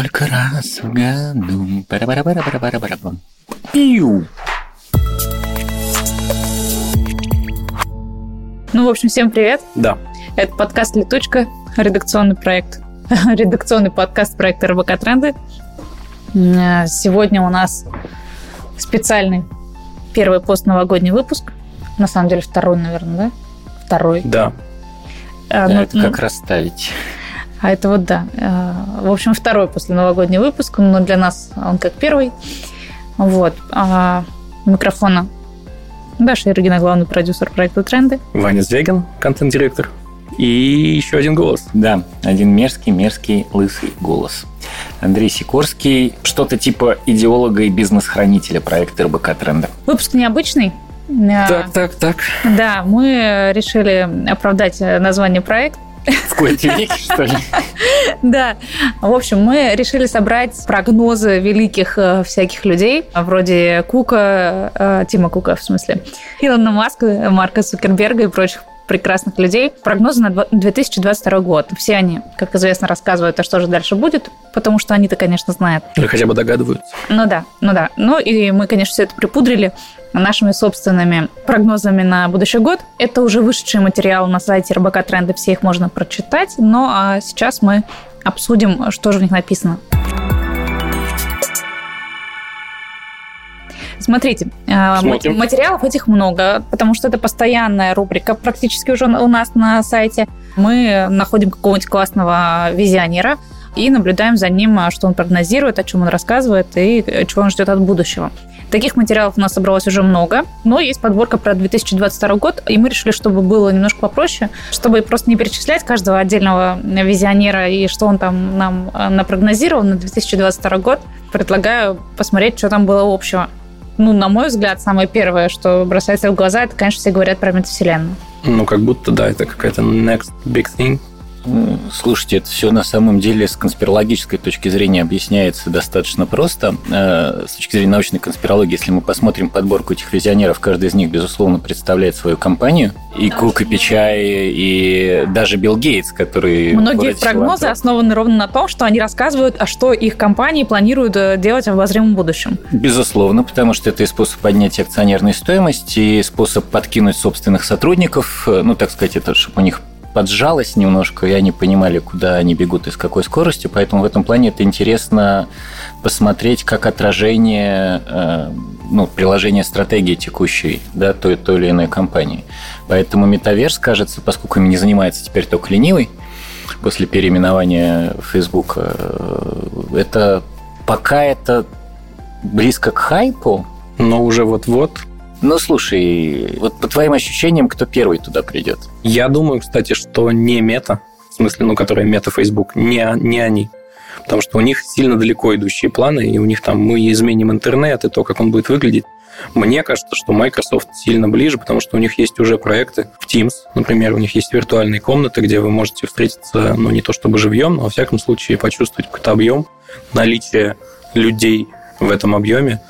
только раз в году. пара пара пара пара пара пара Пиу. Ну, в общем, всем привет. Да. Это подкаст «Летучка», редакционный проект, редакционный подкаст проекта РБК Тренды. Э, Сегодня у нас специальный первый постновогодний выпуск. На самом деле второй, наверное, да? Второй. Да. А, Да, ну, это как расставить. А это вот да. Э, В общем, второй после новогодний выпуск, но для нас он как первый. Вот. А микрофона Даша Иргина, главный продюсер проекта «Тренды». Ваня Звягин, контент-директор. И еще один голос. Да, один мерзкий, мерзкий, лысый голос. Андрей Сикорский, что-то типа идеолога и бизнес-хранителя проекта РБК Тренда. Выпуск необычный. Э, Так, так, так. Да, мы решили оправдать название проекта. В кои-то веки, что ли? Да, в общем, мы решили собрать прогнозы великих э, всяких людей, вроде Кука, э, Тима Кука, в смысле, Илона Маска, Марка Цукерберга и прочих прекрасных людей. Прогнозы на дво- 2022 год. Все они, как известно, рассказывают, а что же дальше будет, потому что они-то, конечно, знают. Или хотя бы догадываются. Ну да, ну да. Ну и мы, конечно, все это припудрили нашими собственными прогнозами на будущий год. Это уже вышедшие материалы на сайте РБК Тренды, все их можно прочитать. Но а сейчас мы обсудим, что же в них написано. Смотрите, э, Смотрим. ма- материалов этих много, потому что это постоянная рубрика практически уже у нас на сайте. Мы находим какого-нибудь классного визионера и наблюдаем за ним, а, что он прогнозирует, о чем он рассказывает и э, чего он ждет от будущего. Таких материалов у нас собралось уже много, но есть подборка про 2022 год, и мы решили, чтобы было немножко попроще, чтобы просто не перечислять каждого отдельного визионера и что он там нам э, напрогнозировал на 2022 год. Предлагаю посмотреть, что там было общего. Ну, на мой взгляд, самое первое, что бросается в глаза, это, конечно, все говорят про метавселенную. Ну, как будто, да, это какая-то next big thing. Ну, Слушайте, это все на самом деле с конспирологической точки зрения объясняется достаточно просто. Э, С точки зрения научной конспирологии, если мы посмотрим подборку этих визионеров, каждый из них, безусловно, представляет свою компанию. И Кук, и Пичай, и даже Билл Гейтс, который... Многие прогнозы филантроп. основаны ровно на том, что они рассказывают, а что их компании планируют э, делать в обозримом будущем. Безусловно, потому что это и способ поднятия акционерной стоимости, и способ подкинуть собственных сотрудников, э, ну, так сказать, это чтобы у них поджалось немножко, и они понимали, куда они бегут и с какой скоростью, поэтому в этом плане это интересно посмотреть как отражение э, ну, приложения стратегии текущей да, той, той или иной компании. Поэтому метаверс, кажется, поскольку им не занимается теперь только ленивый, после переименования Facebook, э, это пока это близко к хайпу, Но уже вот-вот. Ну, слушай, вот по твоим ощущениям, кто первый туда придет? Я думаю, кстати, что не мета, в смысле, ну, которая мета Facebook, не, не они. Потому что у них сильно далеко идущие планы, и у них там мы изменим интернет и то, как он будет выглядеть. Мне кажется, что Microsoft сильно ближе, потому что у них есть уже проекты в Teams, например, у них есть виртуальные комнаты, где вы можете встретиться, ну, не то чтобы живьем, но, во всяком случае, почувствовать какой-то объем, наличие людей в этом объеме.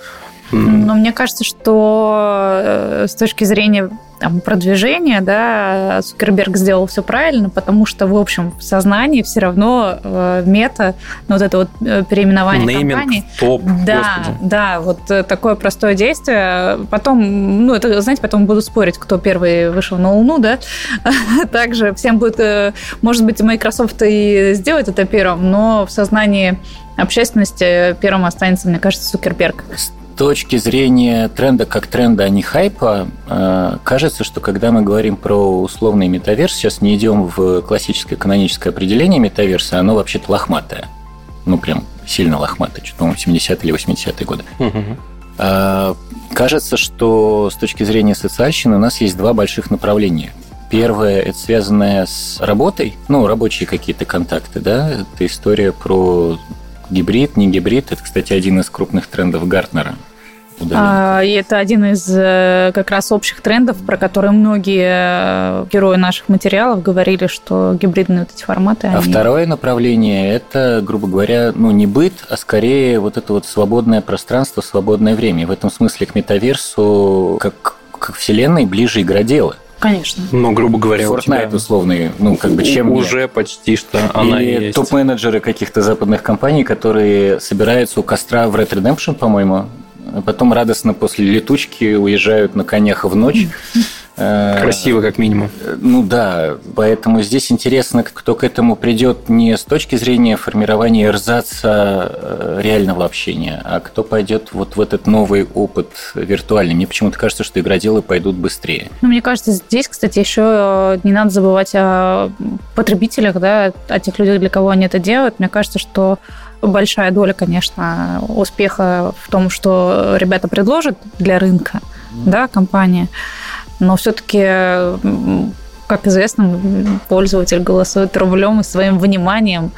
Но мне кажется, что э, с точки зрения там, продвижения, да, Цукерберг сделал все правильно, потому что, в общем, в сознании все равно э, мета, ну, вот это вот э, переименование Нейминг компании, топ, Да, господи. да, вот э, такое простое действие. Потом, ну, это, знаете, потом буду спорить, кто первый вышел на Луну, да. Также всем будет, может быть, Microsoft и сделает это первым, но в сознании общественности первым останется, мне кажется, Цукерберг. С точки зрения тренда как тренда, а не хайпа, э, кажется, что когда мы говорим про условный метаверс, сейчас не идем в классическое каноническое определение метаверса, оно вообще-то лохматое. Ну, прям сильно лохматое, что-то, по-моему, 70-е или 80-е годы. А, Кажется, что с точки зрения социальщины у нас есть два больших направления. Первое – это связанное с работой, ну, рабочие какие-то контакты, да, это история про гибрид, не гибрид. Это, кстати, один из крупных трендов Гартнера. Удаленно. А, И это один из э, как раз общих трендов, про которые многие э, герои наших материалов говорили, что гибридные вот эти форматы. А они- второе направление – это, грубо говоря, ну, не быт, а скорее вот это вот свободное пространство, свободное время. В этом смысле к метаверсу, как к вселенной, ближе игроделы. Конечно. Но, грубо говоря, Fortnite у тебя условный, ну, как бы чем Уже нет? почти что она Или есть. топ-менеджеры каких-то западных компаний, которые собираются у костра в Red Redemption, по-моему, а потом радостно после летучки уезжают на конях в ночь. Э, Красиво, как минимум. Ну да, поэтому здесь интересно, кто к этому придет не с точки зрения формирования эрзаца э, реального общения, а кто пойдет вот в этот новый опыт виртуальный. Мне почему-то кажется, что игроделы пойдут быстрее. Ну, мне кажется, здесь, кстати, еще не надо забывать о потребителях, да, о тех людях, для кого они это делают. Мне кажется, что большая доля, конечно, успеха в том, что ребята предложат для рынка, mm. да, компания но все-таки как известно, пользователь голосует рублем и своим вниманием.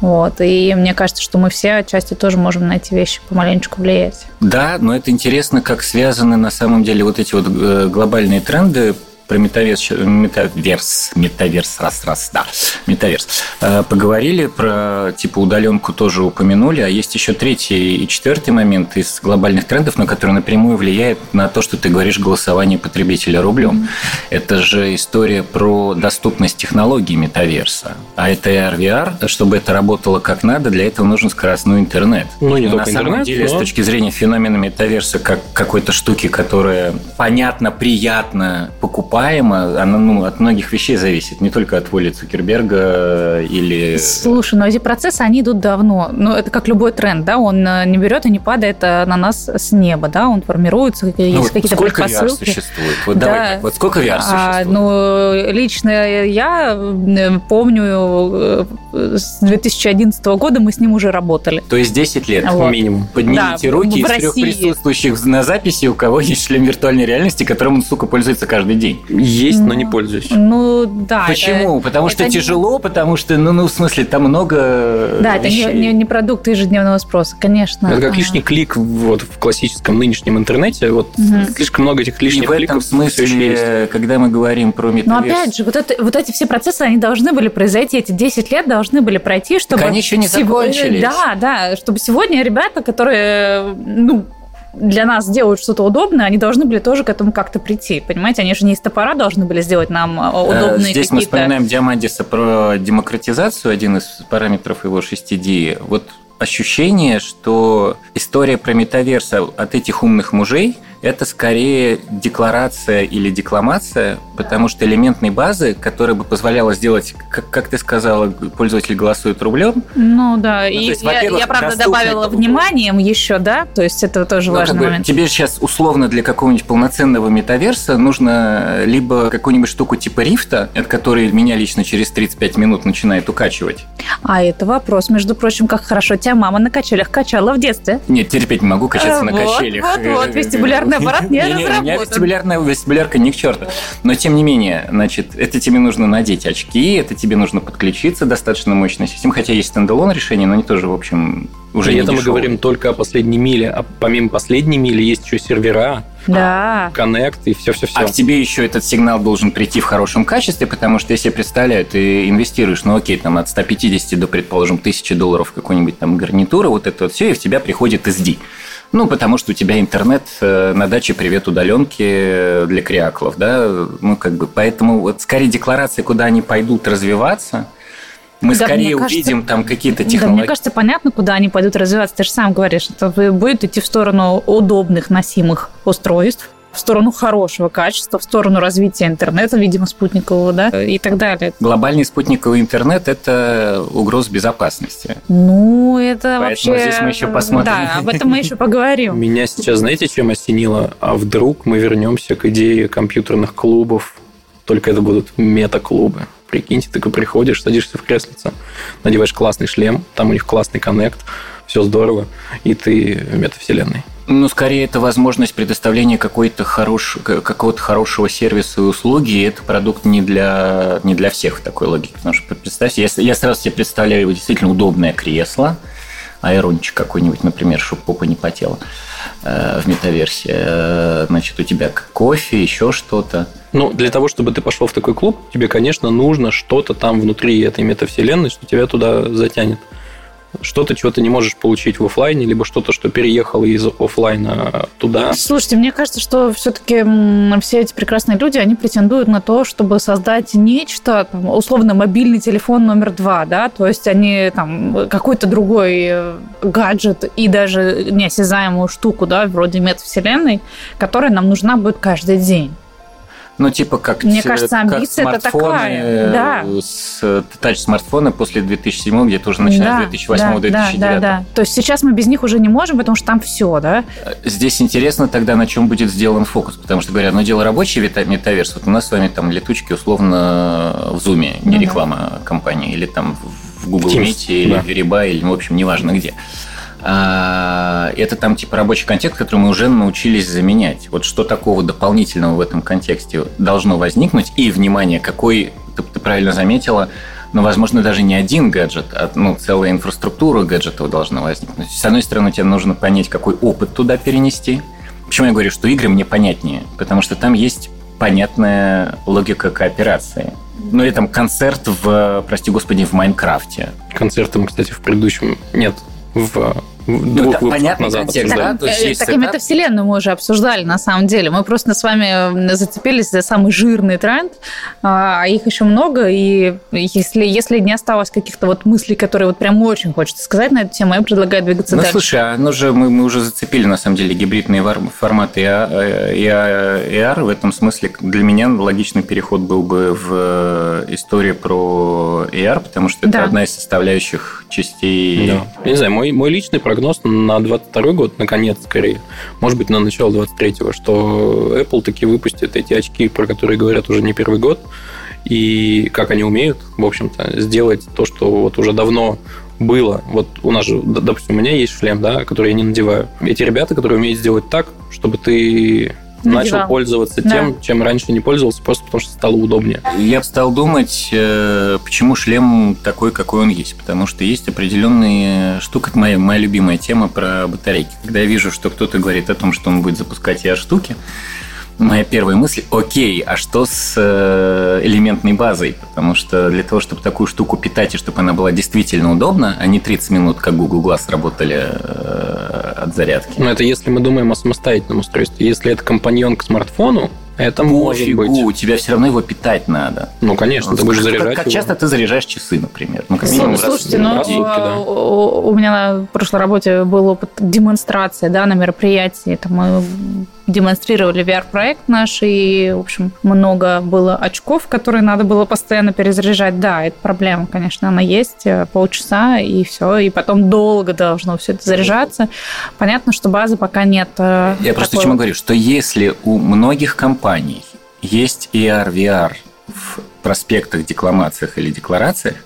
Вот. И мне кажется, что мы все отчасти тоже можем на эти вещи помаленечку влиять. Да, но это интересно, как связаны на самом деле вот эти вот э, глобальные тренды про метаверс, метаверс, метаверс, раз, раз, да, метаверс. Э, поговорили про, типа, удаленку тоже упомянули, а есть еще третий и четвертый момент из глобальных трендов, на которые напрямую влияет на то, что ты говоришь голосование потребителя рублем. Mm-hmm. Это же история про доступность технологий метаверса. А это AR, VR, чтобы это работало как надо, для этого нужен скоростной интернет. Ну, не на самом интернет, деле, но... с точки зрения феномена метаверса, как какой-то штуки, которая понятно, приятно покупать покупаемо, она ну, от многих вещей зависит, не только от воли Цукерберга или... Слушай, но эти процессы, они идут давно. Ну, это как любой тренд, да, он э, не берет и не падает э, на нас с неба, да, он формируется, есть ну, какие-то сколько предпосылки. VR существует? Вот да. давай так, вот сколько VR а, существует? Ну, лично я э, помню, с 2011 года мы с ним уже работали. То есть 10 лет вот. минимум. Поднимите да, руки из трех присутствующих на записи, у кого есть шлем виртуальной реальности, которым он, сука, пользуется каждый день. Есть, но не ну, пользуюсь. Ну, да. Почему? Это, потому что это тяжело, не... потому что, ну, ну, в смысле, там много Да, вещей. это не, не, не продукт ежедневного спроса, конечно. Это как ага. лишний клик вот в классическом нынешнем интернете. Вот угу. слишком много этих лишних И в этом смысле, когда мы говорим про метаверс... Но опять же, вот, это, вот эти все процессы, они должны были произойти, эти 10 лет должны были пройти, чтобы... они еще не закончились. Да, да, чтобы сегодня ребята, которые, ну, для нас делают что-то удобное, они должны были тоже к этому как-то прийти. Понимаете, они же не из топора должны были сделать нам э, удобные Здесь мы вспоминаем Диамандиса про демократизацию, один из параметров его 6D. Вот ощущение, что история про метаверс от этих умных мужей – это скорее декларация или декламация, потому что элементной базы, которая бы позволяла сделать, как, как ты сказала, пользователь голосует рублем. Ну да, ну, и есть, я, я, правда, добавила вниманием еще, да, то есть это тоже ну, важный как бы, момент. Тебе сейчас условно для какого-нибудь полноценного метаверса нужно либо какую-нибудь штуку типа рифта, от которой меня лично через 35 минут начинает укачивать. А это вопрос, между прочим, как хорошо тебя мама на качелях качала в детстве. Нет, терпеть не могу качаться на качелях. Вот, вот, вестибулярный аппарат не, разработан. У меня вестибулярная вестибулярка ни к черту. Но тем не менее, значит, это тебе нужно надеть очки, это тебе нужно подключиться достаточно мощной системе, хотя есть стендалон решение, но они тоже, в общем, уже При этом мы говорим только о последней миле, а помимо последней мили есть еще сервера, да. коннект и все-все-все. А к тебе еще этот сигнал должен прийти в хорошем качестве, потому что, если представляю, ты инвестируешь, ну окей, там от 150 до, предположим, 1000 долларов какой-нибудь там гарнитуры, вот это вот все, и в тебя приходит SD. Ну, потому что у тебя интернет э, на даче «Привет удаленки» для криаклов, да, ну, как бы, поэтому вот скорее декларация, куда они пойдут развиваться, мы да, скорее кажется, увидим там какие-то технологии. Да, мне кажется, понятно, куда они пойдут развиваться. Ты же сам говоришь, это будет идти в сторону удобных носимых устройств, в сторону хорошего качества, в сторону развития интернета, видимо, спутникового, да, и так далее. Глобальный спутниковый интернет – это угроза безопасности. Ну, это Поэтому вообще... здесь мы еще посмотрим. Да, об этом мы еще поговорим. Меня сейчас, знаете, чем осенило? А вдруг мы вернемся к идее компьютерных клубов, только это будут мета-клубы. Прикиньте, ты приходишь, садишься в креслице, надеваешь классный шлем, там у них классный коннект, все здорово, и ты в метавселенной. Ну, скорее, это возможность предоставления какой-то хорош... какого-то хорошего сервиса и услуги, и это продукт не для, не для всех в такой логике. Потому что, представьте, я, я сразу себе представляю действительно удобное кресло, аэрончик какой-нибудь, например, чтобы попа не потела э, в метаверсии. Э, значит, у тебя кофе, еще что-то. Ну, для того, чтобы ты пошел в такой клуб, тебе, конечно, нужно что-то там внутри этой метавселенной, что тебя туда затянет. Что-то, чего ты не можешь получить в офлайне, либо что-то, что переехало из офлайна туда. Слушайте, мне кажется, что все-таки все эти прекрасные люди, они претендуют на то, чтобы создать нечто, там, условно, мобильный телефон номер два, да, то есть они там какой-то другой э, гаджет и даже неосязаемую штуку, да, вроде метавселенной, которая нам нужна будет каждый день. Ну, типа как Мне кажется, амбиция это такая. Да. С тач-смартфоны после 2007 где-то уже начиная с 2008-2009. Да, да, да. То есть сейчас мы без них уже не можем, потому что там все, да? Здесь интересно тогда, на чем будет сделан фокус, потому что говорят, ну, дело рабочее метаверс. Вот у нас с вами там летучки условно в Zoom, не реклама да. компании, или там в Google Meet, или да. в Реба, или, в общем, неважно где. А, это там типа рабочий контекст, который мы уже научились заменять. Вот что такого дополнительного в этом контексте должно возникнуть? И, внимание, какой, ты, ты правильно заметила, но, возможно, даже не один гаджет, а ну, целая инфраструктура гаджетов должна возникнуть. С одной стороны, тебе нужно понять, какой опыт туда перенести. Почему я говорю, что игры мне понятнее? Потому что там есть понятная логика кооперации. Ну или там концерт в, прости господи, в Майнкрафте. Концерта мы, кстати, в предыдущем нет в ну, да, понятный назад контекст, да? То есть так и метавселенную мы уже обсуждали, на самом деле. Мы просто с вами зацепились за самый жирный тренд, а их еще много, и если, если не осталось каких-то вот мыслей, которые вот прям очень хочется сказать на эту тему, я предлагаю двигаться ну, дальше. слушай, а ну же, мы, мы уже зацепили, на самом деле, гибридные форматы AR. В этом смысле для меня логичный переход был бы в историю про AR, потому что это да. одна из составляющих частей. Да. Я не знаю, мой, мой личный прогноз на 22 год, наконец, скорее, может быть, на начало 23-го, что Apple таки выпустит эти очки, про которые говорят уже не первый год, и как они умеют, в общем-то, сделать то, что вот уже давно было. Вот у нас же, допустим, у меня есть шлем, да, который я не надеваю. Эти ребята, которые умеют сделать так, чтобы ты Надевал. начал пользоваться да. тем, чем раньше не пользовался, просто потому что стало удобнее. Я стал думать, э, почему шлем такой, какой он есть. Потому что есть определенные штуки. Это моя, моя любимая тема про батарейки. Когда я вижу, что кто-то говорит о том, что он будет запускать я штуки, моя первая мысль, окей, а что с э, элементной базой? Потому что для того, чтобы такую штуку питать и чтобы она была действительно удобна, а не 30 минут, как Google Glass работали э, от зарядки. Ну, это если мы думаем о самостоятельном устройстве. Если это компаньон к смартфону, это может быть. у тебя все равно его питать надо. Ну, конечно, ты будешь заряжать Как, как часто ты заряжаешь часы, например? Ну, как минимум Слушайте, раз, ну, раз сутки, да. у меня на прошлой работе был опыт демонстрации да, на мероприятии. Это мы демонстрировали VR-проект наш, и, в общем, много было очков, которые надо было постоянно перезаряжать. Да, это проблема, конечно, она есть, э, полчаса, и все, и потом долго должно все это заряжаться. Понятно, что базы пока нет. Э, Я такой... просто чему говорю, что если у многих компаний есть AR, VR в проспектах, декламациях или декларациях,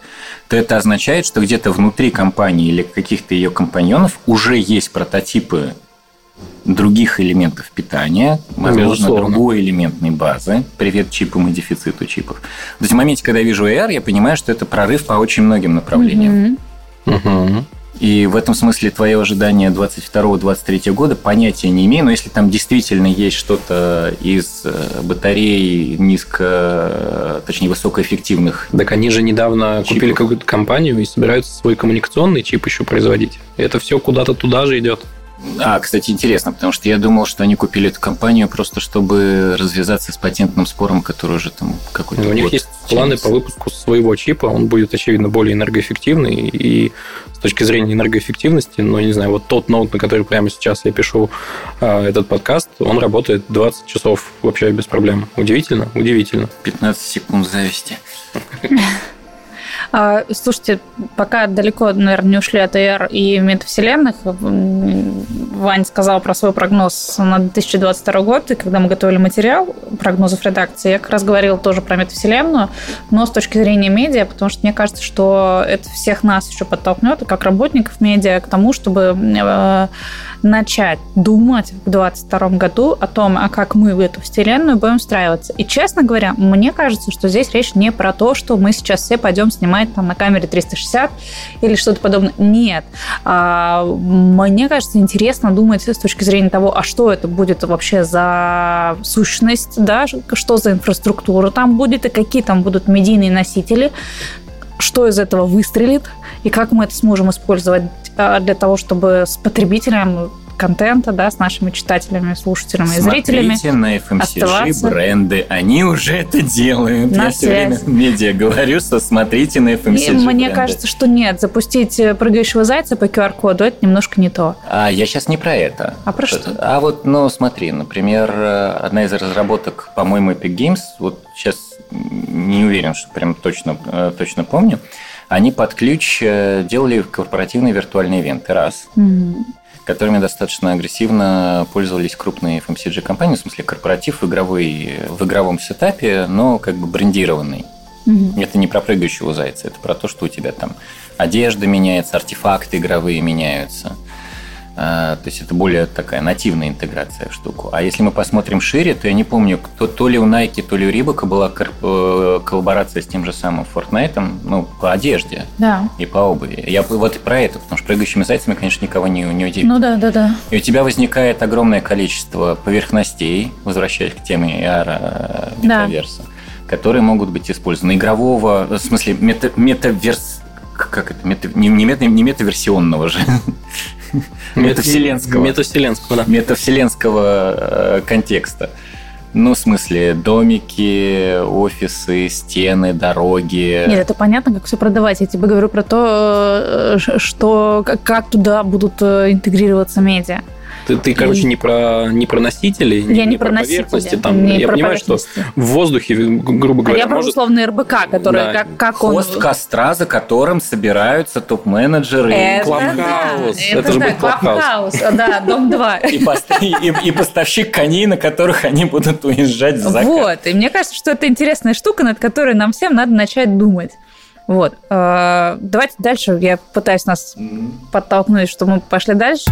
то это означает, что где-то внутри компании или каких-то ее компаньонов уже есть прототипы других элементов питания, возможно, Безусловно. другой элементной базы. Привет чипам и дефициту чипов. То есть в моменте, когда я вижу AR, я понимаю, что это прорыв по очень многим направлениям. Угу. И в этом смысле твое ожидание 22-23 года понятия не имею, но если там действительно есть что-то из э, батарей низко, точнее, высокоэффективных. Так они же недавно чипов. купили какую-то компанию и собираются свой коммуникационный чип еще производить. Это все куда-то туда же идет. А, кстати, интересно, потому что я думал, что они купили эту компанию просто чтобы развязаться с патентным спором, который уже там какой-то. У них есть планы по выпуску своего чипа, он будет, очевидно, более энергоэффективный. И с точки зрения энергоэффективности, ну, не знаю, вот тот ноут, на который прямо сейчас я пишу э, этот подкаст, он работает 20 часов вообще без проблем. Удивительно, удивительно. 15 секунд зависти. А, слушайте, пока далеко, наверное, не ушли от AR и метавселенных, Вань сказал про свой прогноз на 2022 год, и когда мы готовили материал прогнозов редакции, я как раз говорила тоже про метавселенную, но с точки зрения медиа, потому что мне кажется, что это всех нас еще подтолкнет, как работников медиа, к тому, чтобы э, начать думать в 2022 году о том, а как мы в эту вселенную будем встраиваться. И, честно говоря, мне кажется, что здесь речь не про то, что мы сейчас все пойдем снимать там на камере 360 или что-то подобное. Нет. А, мне кажется, интересно думать с точки зрения того, а что это будет вообще за сущность, да, что за инфраструктура там будет и какие там будут медийные носители, что из этого выстрелит и как мы это сможем использовать для того, чтобы с потребителем контента, да, с нашими читателями, слушателями Смотрите и зрителями. Смотрите на FMCG оставаться. бренды, они уже это делают. На Я все время связь. в медиа говорю, что смотрите на И FMCG мне бренды. кажется, что нет, запустить э, прыгающего зайца по QR-коду это немножко не то. А я сейчас не про это. А про что? А вот, ну, смотри, например, э, одна из разработок, по-моему, Epic Games, вот сейчас не уверен, что прям точно, э, точно помню, они под ключ э, делали корпоративные виртуальные ивенты, раз, М, которыми достаточно агрессивно пользовались крупные FMCG-компании, в смысле корпоратив в, игровой, в игровом сетапе, но как бы брендированный. мгм. Это не про прыгающего зайца, это про то, что у тебя там одежда меняется, артефакты игровые меняются. А, То есть это более такая нативная интеграция в штуку. А если мы посмотрим шире, то я не помню, кто, то ли у Nike, то ли у Рибака была э, коллаборация с тем же самым Fortnite, ну, по одежде Да. и по обуви. Я вот и про это, потому что прыгающими зайцами, конечно, никого не, не удивит. Ну да, да, да. И у тебя возникает огромное количество поверхностей, возвращаясь к теме AR э, Да. метаверса, которые могут быть использованы. Игрового, в смысле, мета, метаверс... Как это? Мета, не, не, мета, не метаверсионного же. Метавселенского. Метавселенского, да. Метавселенского э, контекста. Ну, в смысле, домики, офисы, стены, дороги. Нет, это понятно, как все продавать. Я тебе говорю про то, э, что как- как туда будут э, интегрироваться медиа. Ты, ты, короче, не про, не про носители, Я не, про поверхности. носители, Там, не я про понимаю, что поверхности. в воздухе, грубо А говоря, я про может... условный РБК, который Да. как, как он... Хост костра, за которым собираются топ-менеджеры. Это Clubhouse. да, Это же да, будет Clubhouse. Да, дом 2. И, пост- и- и поставщик коней, на которых они будут уезжать в закат. Вот, и мне кажется, что это интересная штука, над которой нам всем надо начать думать. Вот. Э, Давайте дальше. Я пытаюсь нас подтолкнуть, что мы пошли дальше.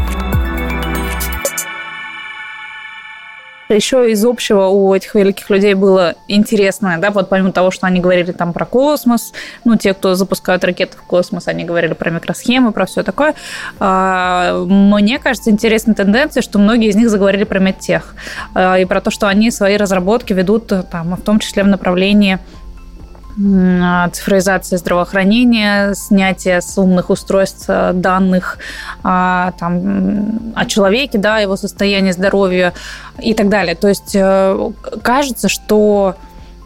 Еще из общего у этих великих людей было интересное, да, вот помимо того, что они говорили там про космос, ну, те, кто запускают ракеты в космос, они говорили про микросхемы, про все такое. А, Мне кажется, интересной тенденцией, что многие из них заговорили про медтех а, и про то, что они свои разработки ведут там, в том числе в направлении м, цифровизации здравоохранения, снятия с умных устройств э, данных а, там, о человеке, да, его состоянии здоровья и так далее. То есть э, кажется, что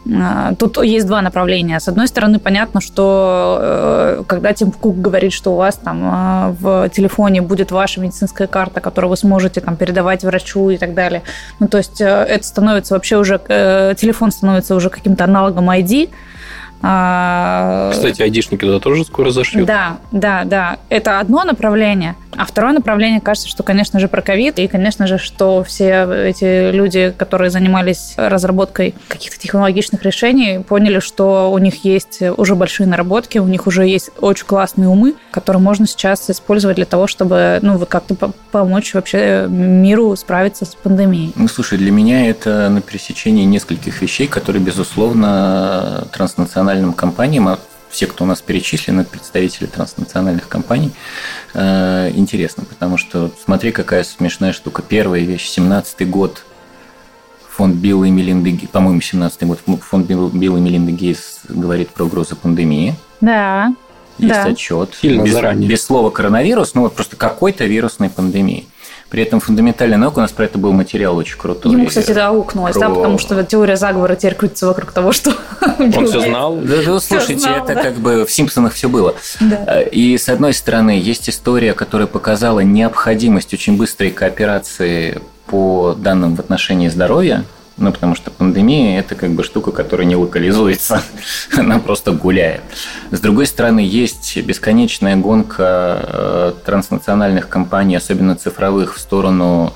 э, Тут есть два направления. С одной стороны, понятно, что когда Тим Кук говорит, что у вас там в телефоне будет ваша медицинская карта, которую вы сможете там передавать врачу и так далее, ну то есть это становится вообще уже телефон становится уже каким-то аналогом ID. А, Кстати, айдишники туда тоже скоро зашьют. да, да, да. Это одно направление. А второе направление, кажется, что, конечно же, про ковид. И, конечно же, что все эти люди, которые занимались разработкой каких-то технологичных решений, поняли, что у них есть уже большие наработки, у них уже есть очень классные умы, которые можно сейчас использовать для того, чтобы ну, вот как-то по- помочь вообще миру справиться с пандемией. Ну, слушай, для меня это на пересечении нескольких вещей, которые, безусловно, транснациональным компаниям, а все, кто у нас перечислен, это представители транснациональных компаний, э, интересно, потому что смотри, какая смешная штука. Первая вещь, 17-й год, фонд Билла и Мелинды, по-моему, 17-й год, фонд Билла Билла и Мелинды Гейтс говорит про угрозу пандемии. Да, Есть Да. отчет. Сильно без, заранее. без слова коронавирус, ну вот просто какой-то вирусной пандемии. При этом фундаментальная наука, у нас про это был материал очень крутой. ему, кстати, да, аукнулось, да, про- потому что теория заговора теперь крутится вокруг того, что... Он все знал. Да, да, слушайте, знал, это да. как бы в Симпсонах все было. Да. И с одной стороны, есть история, которая показала необходимость очень быстрой кооперации по данным в отношении здоровья. Ну, потому что пандемия – это как бы штука, которая не локализуется, она просто гуляет. С другой стороны, есть бесконечная гонка э, транснациональных компаний, особенно цифровых, в сторону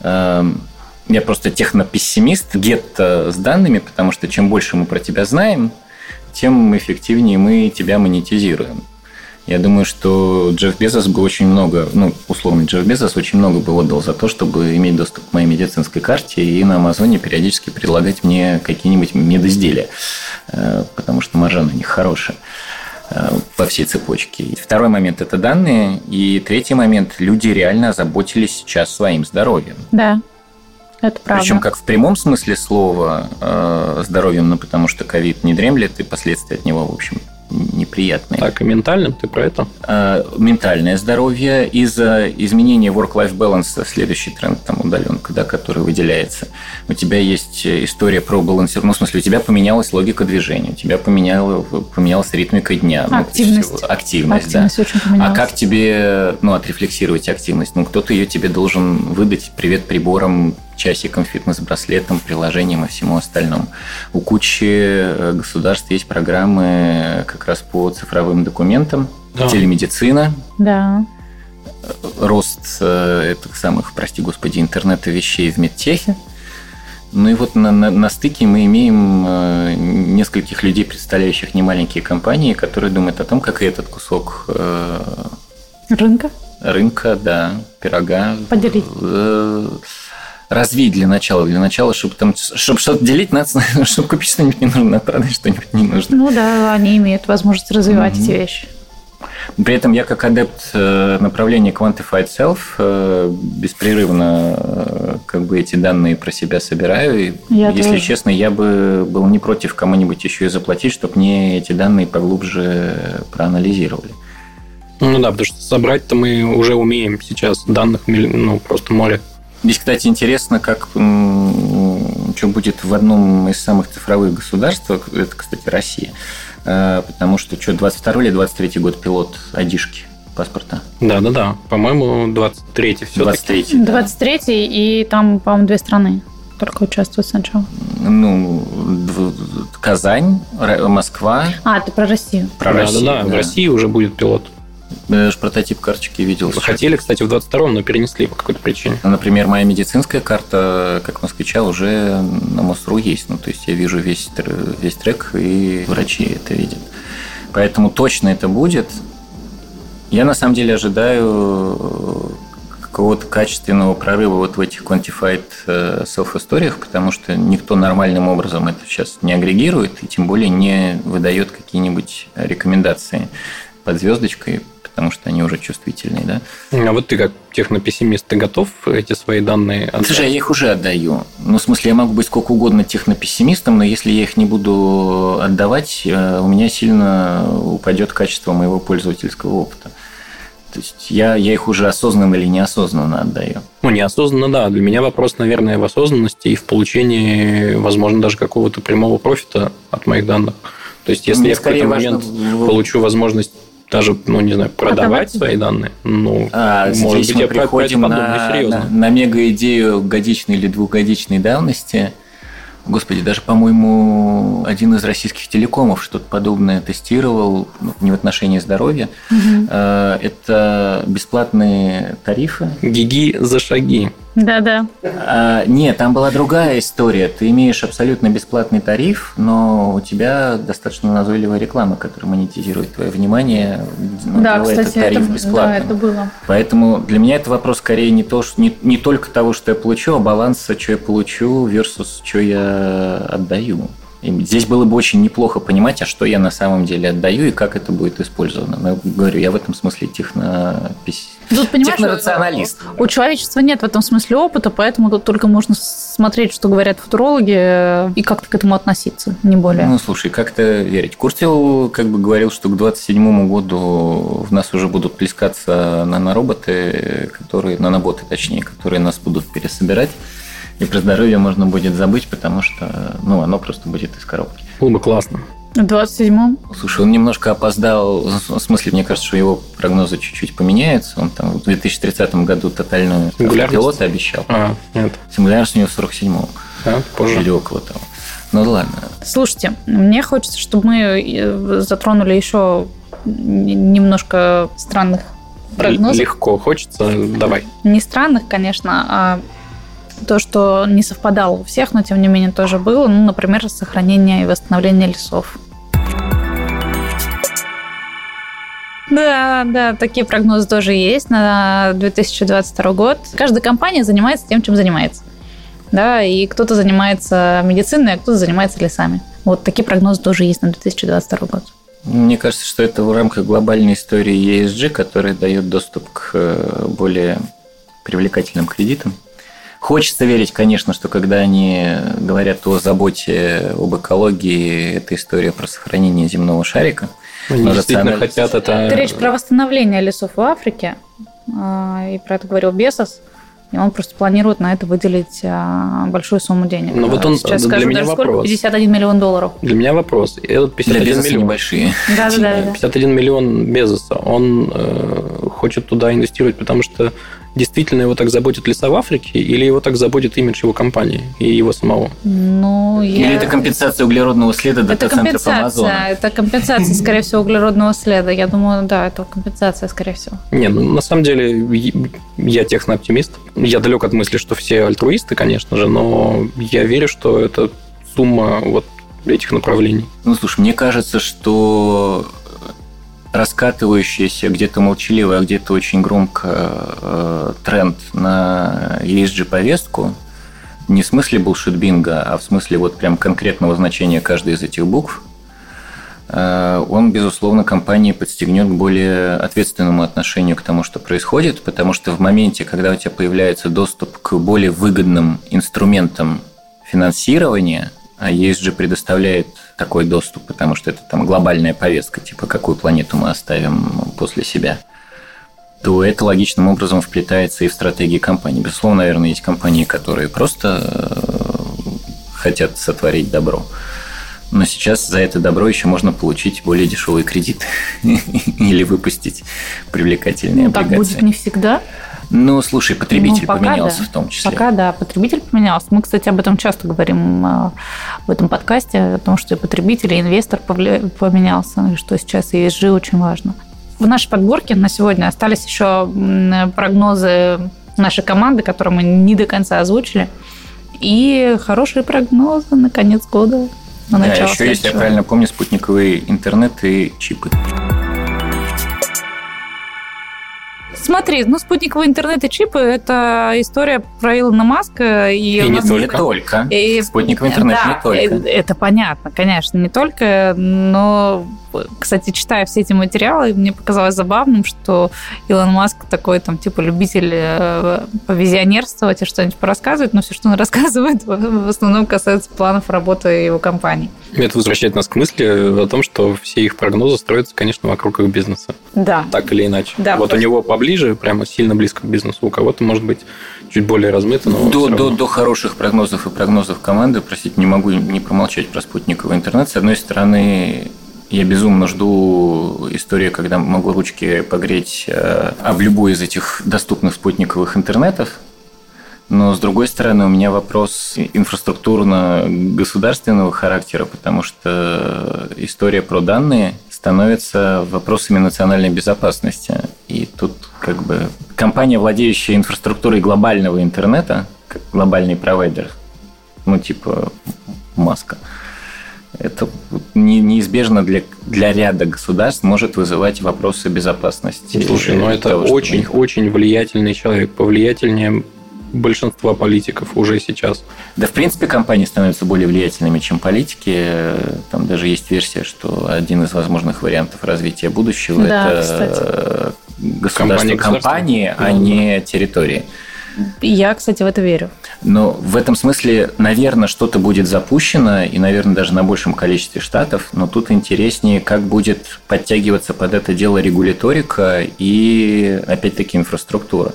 эм, я просто технопессимист, гетто с данными, потому что чем больше мы про тебя знаем, тем эффективнее мы тебя монетизируем. Я думаю, что Джефф Безос бы очень много, ну, условно, Джефф Безос очень много бы отдал за то, чтобы иметь доступ к моей медицинской карте и на Амазоне периодически предлагать мне какие-нибудь медизделия, э, потому что маржа на них хорошая э, по всей цепочке. Второй момент – это данные. И третий момент – люди реально озаботились сейчас своим здоровьем. Да, это правда. Причем как в прямом смысле слова э, здоровьем, ну, потому что ковид не дремлет, и последствия от него, в общем, неприятные. Так, и ментальным ты про это? А, ментальное здоровье из-за изменения work-life balance, следующий тренд там удаленка, да, который выделяется. У тебя есть история про балансировку, ну, в смысле, у тебя поменялась логика движения, у тебя поменялась, поменялась ритмика дня. Активность. Ну, активность, активность да. очень поменялась. А как тебе, ну, отрефлексировать активность? Ну, кто-то ее тебе должен выдать, привет приборам, часиком, фитнес-браслетом, приложением и всему остальному. У кучи э, государств есть программы как раз по цифровым документам, да. телемедицина. Да. Рост э, этих самых, прости господи, интернета вещей в медтехе. Ну и вот на, на, на стыке мы имеем э, нескольких людей, представляющих немаленькие компании, которые думают о том, как и этот кусок э, рынка. Рынка, да, пирога. Поделить. Э, развить для начала. Для начала, чтобы там, чтобы что-то делить, надо, чтобы купить что-нибудь не нужно, надо продать что-нибудь не нужно. Ну да, они имеют возможность развивать mm-hmm. эти вещи. При этом я как адепт э, направления Quantified Self э, беспрерывно э, как бы эти данные про себя собираю. И, я если тоже. честно, я бы был не против кому-нибудь еще и заплатить, чтобы мне эти данные поглубже проанализировали. Ну да, потому что собрать-то мы уже умеем сейчас данных ну, просто море. Здесь, кстати, интересно, как что будет в одном из самых цифровых государств, это, кстати, Россия, э, потому что что, 22 или 23 год пилот Адишки паспорта? Да-да-да, по-моему, 23 все 23 да. 23 и там, по-моему, две страны только участвуют сначала. Ну, Казань, Москва. А, ты про Россию. Про да, Россию, да, да. В России уже будет пилот. Я же прототип карточки видел. Хотели, кстати, в 22-м, но перенесли по какой-то причине. Ну, например, моя медицинская карта, как москвича, уже на МОСРУ есть. Ну, то есть я вижу весь, весь трек, и врачи это видят. Поэтому точно это будет. Я на самом деле ожидаю какого-то качественного прорыва вот в этих quantified э, self-историях, потому что никто нормальным образом это сейчас не агрегирует и тем более не выдает какие-нибудь рекомендации под звездочкой потому что они уже чувствительные, да. А вот ты как технопессимист, ты готов эти свои данные отдать? Слушай, я их уже отдаю. Ну, в смысле, я могу быть сколько угодно технопессимистом, но если я их не буду отдавать, э, у меня сильно упадет качество моего пользовательского опыта. То есть я, я их уже осознанно или неосознанно отдаю. Ну, неосознанно, да. Для меня вопрос, наверное, в осознанности и в получении, возможно, даже какого-то прямого профита от моих данных. То есть, если Мне я в какой-то момент важно... получу возможность даже, ну, не знаю, продавать, продавать свои данные. Ну, а, может быть, мы я приходим на, на, на мега-идею годичной или двухгодичной давности – Господи, даже, по-моему, один из российских телекомов что-то подобное тестировал, ну, не в отношении здоровья. Угу. Это бесплатные тарифы. Гиги за шаги. Да-да. А, нет, там была другая история. Ты имеешь абсолютно бесплатный тариф, но у тебя достаточно назойливая реклама, которая монетизирует твое внимание, ну, да, кстати, этот тариф это, бесплатным. Да, это было. Поэтому для меня это вопрос скорее не, то, что, не, не только того, что я получу, а баланса, что я получу versus что я отдаю. И здесь было бы очень неплохо понимать, а что я на самом деле отдаю и как это будет использовано. Но я говорю, я в этом смысле техно... Тут, понимаешь, технорационалист. У человечества нет в этом смысле опыта, поэтому тут только можно смотреть, что говорят футурологи, и как-то к этому относиться, не более. Ну, слушай, как-то верить. Куртил как бы говорил, что к 27 году в нас уже будут плескаться нанороботы, которые, наноботы точнее, которые нас будут пересобирать и про здоровье можно будет забыть, потому что ну, оно просто будет из коробки. Было бы классно. В 27-м? Слушай, он немножко опоздал. В смысле, мне кажется, что его прогнозы чуть-чуть поменяются. Он там в 2030 году тотальную пилота обещал. А, нет. Сингулярность у него в 47-м. А, позже. Или около того. Ну ладно. Слушайте, мне хочется, чтобы мы э, затронули еще немножко странных прогнозов. Легко хочется, давай. Не странных, конечно, а то, что не совпадало у всех, но тем не менее тоже было, ну, например, сохранение и восстановление лесов. Да, да, такие прогнозы тоже есть на 2022 год. Каждая компания занимается тем, чем занимается. Да, и кто-то занимается медициной, а кто-то занимается лесами. Вот такие прогнозы тоже есть на 2022 год. Мне кажется, что это в рамках глобальной истории ESG, которая дает доступ к э, более привлекательным кредитам. Хочется верить, конечно, что когда они говорят о заботе об экологии, это история про сохранение земного шарика. Они действительно хотят это... Это речь про восстановление лесов в Африке, а, и про это говорил Бесос. И он просто планирует на это выделить а, большую сумму денег. Но вот он Сейчас для скажу меня даже сколько, вопрос. 51 миллион долларов. Для меня вопрос. Этот Для 51 бизнеса миллион. небольшие. Да, да, да. 51 миллион Безоса, он э, хочет туда инвестировать, потому что действительно его так заботит леса в Африке, или его так заботит имидж его компании и его самого? Ну, я... Или это компенсация углеродного следа Это дата-центров компенсация, Амазона? это компенсация, скорее всего, углеродного следа. Я думаю, да, это компенсация, скорее всего. Не, ну на самом деле я технооптимист. Я далек от мысли, что все альтруисты, конечно же, но я верю, что это сумма вот этих направлений. Ну, слушай, мне кажется, что раскатывающийся где-то молчаливо, а где-то очень громко э, тренд на ESG-повестку не в смысле булшит-бинга, а в смысле вот прям конкретного значения каждой из этих букв, э, он, безусловно, компании подстегнет к более ответственному отношению к тому, что происходит, потому что в моменте, когда у тебя появляется доступ к более выгодным инструментам финансирования, а ESG предоставляет такой доступ, потому что это там глобальная повестка, типа какую планету мы оставим после себя, то это логичным образом вплетается и в стратегии компании. Безусловно, наверное, есть компании, которые просто э, хотят сотворить добро. Но сейчас за это добро еще можно получить более дешевый кредит или выпустить привлекательные Ну, так облигации. будет не всегда. Ну, слушай, потребитель Ну, пока поменялся да. в том числе. Пока, да, потребитель поменялся. Мы, кстати, об этом часто говорим э, в этом подкасте, о том, что и потребитель, и инвестор поменялся, и что сейчас ESG очень важно. В нашей подборке на сегодня остались еще прогнозы нашей команды, которые мы не до конца озвучили, и хорошие прогнозы на конец года, на Да, еще, если я правильно помню, спутниковый интернет и чипы. Смотри, ну, спутниковый интернет и чипы – это история про Илона Маска. И, И не Не только. И- Спутниковый интернет да, не только. Это понятно, конечно, не только, но, кстати, читая все эти материалы, мне показалось забавным, что Илон Маск такой, там, типа, любитель э, повизионерствовать и что-нибудь порассказывать, но все, что он рассказывает, в основном касается планов работы его компании. Это возвращает нас к мысли о том, что все их прогнозы строятся, конечно, вокруг их бизнеса. Да. Так или иначе. Да, вот просто- у него поближе, прямо сильно близко к бизнесу. У кого-то, может быть, чуть более размыто, но До, до, до хороших прогнозов и прогнозов команды, простите, не могу не промолчать про спутниковый интернет. С одной стороны, я безумно жду историю, когда могу ручки погреть э, об любой из этих доступных спутниковых интернетов. Но, с другой стороны, у меня вопрос инфраструктурно-государственного характера, потому что история про данные становится вопросами национальной безопасности. И тут как бы компания, владеющая инфраструктурой глобального интернета, как глобальный провайдер, ну типа Маска, это не- неизбежно для, для ряда государств может вызывать вопросы безопасности. Слушай, ну это того, что у очень, них- очень влиятельный человек, повлиятельнее большинства политиков уже сейчас. Да, в принципе, компании становятся более влиятельными, чем политики. Там даже есть версия, что один из возможных вариантов развития будущего Да, это кстати. государство Компания государства. компании, а не территории. Я, кстати, в это верю. Но в этом смысле, наверное, что-то будет запущено, и, наверное, даже на большем количестве штатов, но тут интереснее, как будет подтягиваться под это дело регуляторика и, опять-таки, инфраструктура.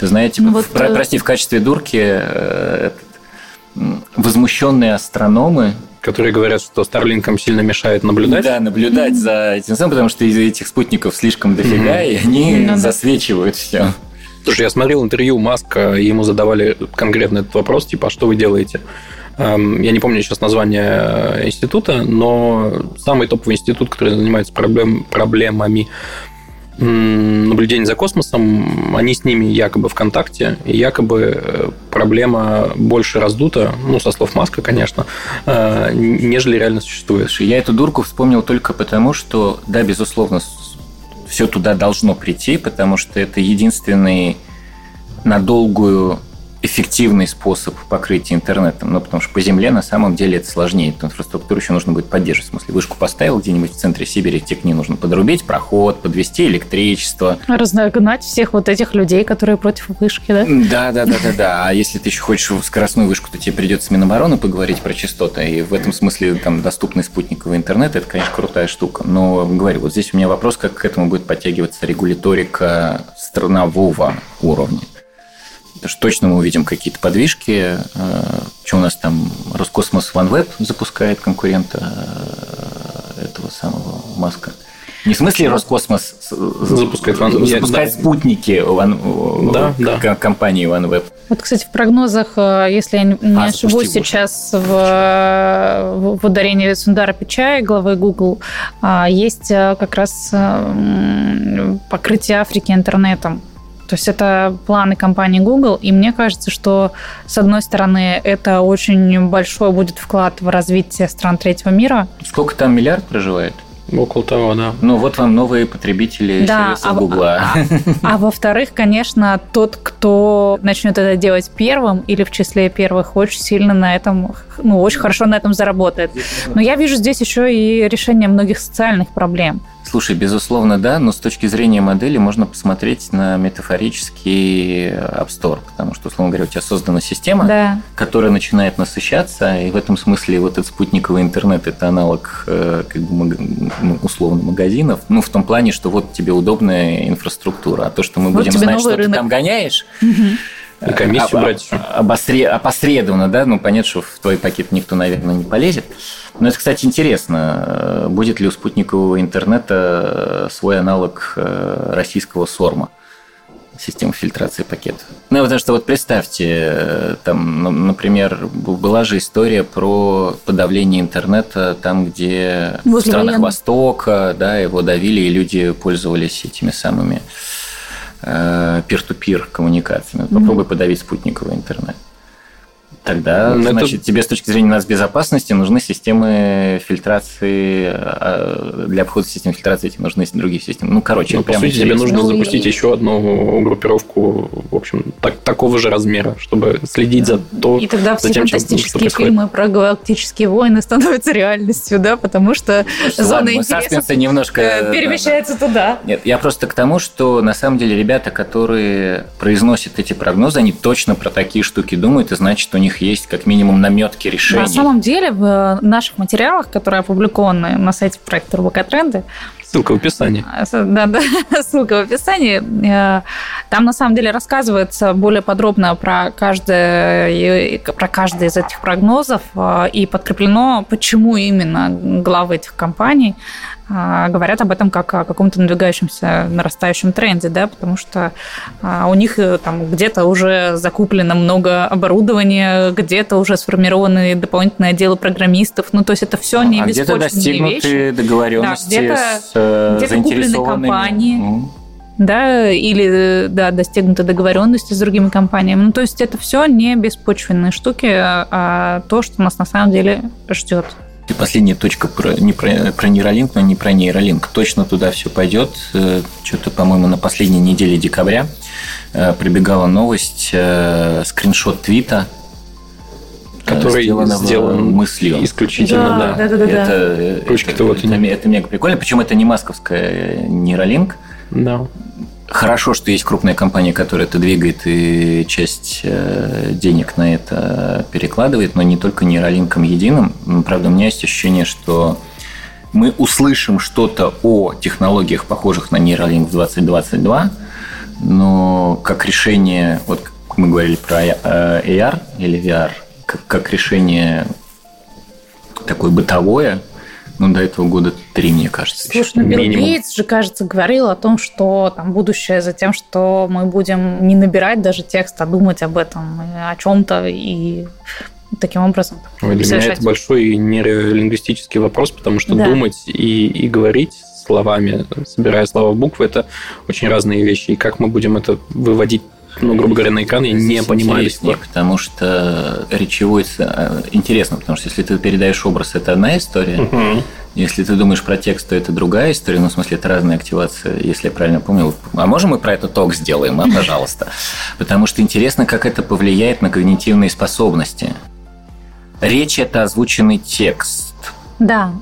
Ты знаете, Ну вот, в- про- э, прости, в качестве дурки э, возмущенные астрономы Которые говорят, что Старлинкам сильно мешает наблюдать. да, наблюдать за этим самым, потому что из этих спутников слишком дофига, и они да. засвечивают все. Слушай, я смотрел интервью Маска, и ему задавали конкретно этот вопрос, типа, а что вы делаете? Эм, Я не помню сейчас название института, но самый топовый институт, который занимается проблем, проблемами м, наблюдения за космосом, они с ними якобы в контакте, и якобы э, проблема больше раздута, ну, со слов Маска, конечно, э, нежели реально существует. Я эту дурку вспомнил только потому, что, да, безусловно, все туда должно прийти, потому что это единственный на долгую эффективный способ покрытия интернетом, ну, потому что по земле на самом деле это сложнее. Эту инфраструктуру еще нужно будет поддерживать. В смысле, вышку поставил где-нибудь в центре Сибири, тебе к ней нужно подрубить проход, подвести электричество. Разогнать всех вот этих людей, которые против вышки, да? Да, да, да, да, да. А если ты еще хочешь скоростную вышку, то тебе придется с Минобороны поговорить про частоты. И в этом смысле там доступный спутниковый интернет это, конечно, крутая штука. Но говорю, вот здесь у меня вопрос, как к этому будет подтягиваться регуляторика странового уровня. Потому что точно мы увидим какие-то подвижки. Э, что у нас там Роскосмос OneWeb запускает конкурента э, этого самого Маска. Не в смысле Роскосмос запускает, запускает да. спутники ван... да, да. компании OneWeb. Вот, кстати, в прогнозах, э, если я не а, ошибусь, сейчас в, в ударении Сундара Пичая, главы Google, есть как раз покрытие Африки интернетом. То есть это планы компании Google, и мне кажется, что, с одной стороны, это очень большой будет вклад в развитие стран третьего мира. Сколько там миллиард проживает? Около того, да. Ну, вот вам новые потребители да, сервиса а, Гугла. А, а, а во-вторых, конечно, тот, кто начнет это делать первым или в числе первых, очень сильно на этом, ну, очень хорошо на этом заработает. Но я вижу здесь еще и решение многих социальных проблем. Слушай, безусловно, да, но с точки зрения модели можно посмотреть на метафорический App Store, потому что, условно говоря, у тебя создана система, да. которая начинает насыщаться, и в этом смысле вот этот спутниковый интернет – это аналог э, как бы, ну, условно магазинов, ну, в том плане, что вот тебе удобная инфраструктура, а то, что мы вот будем знать, что рынок. ты там гоняешь, и комиссию об, брать. Обосре, опосредованно, да, ну, понятно, что в твой пакет никто, наверное, не полезет. Но это, кстати, интересно. Будет ли у спутникового интернета свой аналог э, российского СОРМа? системы фильтрации пакетов. Ну, потому что вот представьте, э, там, например, была же история про подавление интернета там, где Возле в странах военных. Востока, да, его давили, и люди пользовались этими самыми э, peer-to-peer коммуникациями. Попробуй mm-hmm. подавить спутниковый интернет. Тогда, ну, значит, тебе с точки зрения нас безопасности нужны системы фильтрации, а, для обхода системы фильтрации эти нужны другие системы. Ну, короче, ну, по сути, тебе нужно ну, запустить и... еще одну группировку, в общем, так, такого же размера, чтобы следить за то, И тогда все тем, фантастические чем, фильмы про галактические войны становятся реальностью, да, потому что что зона ладно, интереса немножко э, перемещается да, да. туда. Нет, я просто к тому, что на самом деле ребята, которые произносят эти прогнозы, они точно про такие штуки думают, и значит, у них есть как минимум наметки решений. На самом деле в э, наших материалах, которые опубликованы на сайте проекта РБК Тренды, Ссылка в описании. А, да, да, ссылка в описании. Э, там на самом деле рассказывается более подробно про каждый, про каждый из этих прогнозов э, и подкреплено, почему именно главы этих компаний говорят об этом как о каком-то надвигающемся нарастающем тренде, да, потому что а, у них э, там где-то уже закуплено много оборудования, где-то уже сформированы дополнительные отделы программистов, ну, то есть это все не а где-то достигнуты вещи. договоренности да, где-то, с э, где-то компании. Mm да, или да, достигнуты договоренности с другими компаниями. Ну, то есть это все не беспочвенные штуки, а то, что нас на самом деле ждет. И последняя точка про, не про, про нейролинк, но не про нейролинк. Точно туда все пойдет. Э, Что-то, по-моему, на последней неделе декабря э, прибегала новость, э, скриншот твита, который сделан мыслью. Исключительно, да. да. да, да, да это, это, вот это, это мега прикольно. Причем это не масковская нейролинк. Да. Хорошо, что есть крупная компания, которая это двигает и часть э, денег на это перекладывает, но не только нейролинком единым. Правда, у меня есть ощущение, что мы услышим что-то о технологиях, похожих на нейролинк 2022, но как решение, вот мы говорили про э, AR или VR, как решение такое бытовое, ну, до этого года три, мне кажется. Слушай, ну, Билл Гейтс же, кажется, говорил о том, что там будущее за тем, что мы будем не набирать даже текст, а думать об этом, о чем-то и таким образом. Ой, для меня это большой нейролингвистический вопрос, потому что да. думать и, и говорить словами, собирая слова в буквы, это очень разные вещи. И как мы будем это выводить ну, грубо говоря, на экран, я не понимаю до сих интереснее, пор. потому что речевой э, интересно, потому что если ты передаешь образ, это одна история. Если ты думаешь про текст, то это другая история. Ну, в смысле, это разная активация, если я правильно помню. А можем мы про это ток сделаем, а, пожалуйста? Потому что интересно, как это повлияет на когнитивные способности. Речь – это озвученный текст, Да.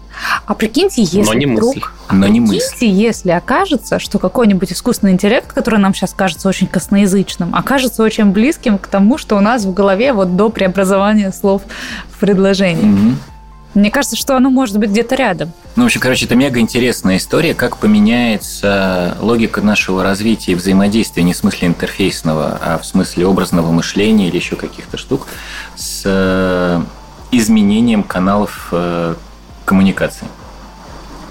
А прикиньте, если Но не вдруг... мысли. но не Прикиньте, мысли. если окажется, что какой-нибудь искусственный интеллект, который нам сейчас кажется очень косноязычным, окажется очень близким к тому, что у нас в голове вот до преобразования слов в предложении. Мгм. Мне кажется, что оно может быть где-то рядом. Ну, в общем, короче, это мега интересная история, как поменяется логика нашего развития и взаимодействия не в смысле интерфейсного, а в смысле образного мышления или еще каких-то штук с э, изменением каналов коммуникации.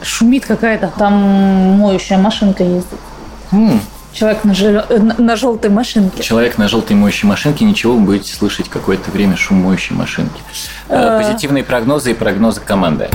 Шумит какая-то там моющая машинка ездит. М, Человек на, жел- э, на- на желтой машинке. Человек на желтой моющей машинке, ничего, вы будете слышать какое-то время шум моющей машинки. Э, Э. Позитивные прогнозы и прогнозы команды.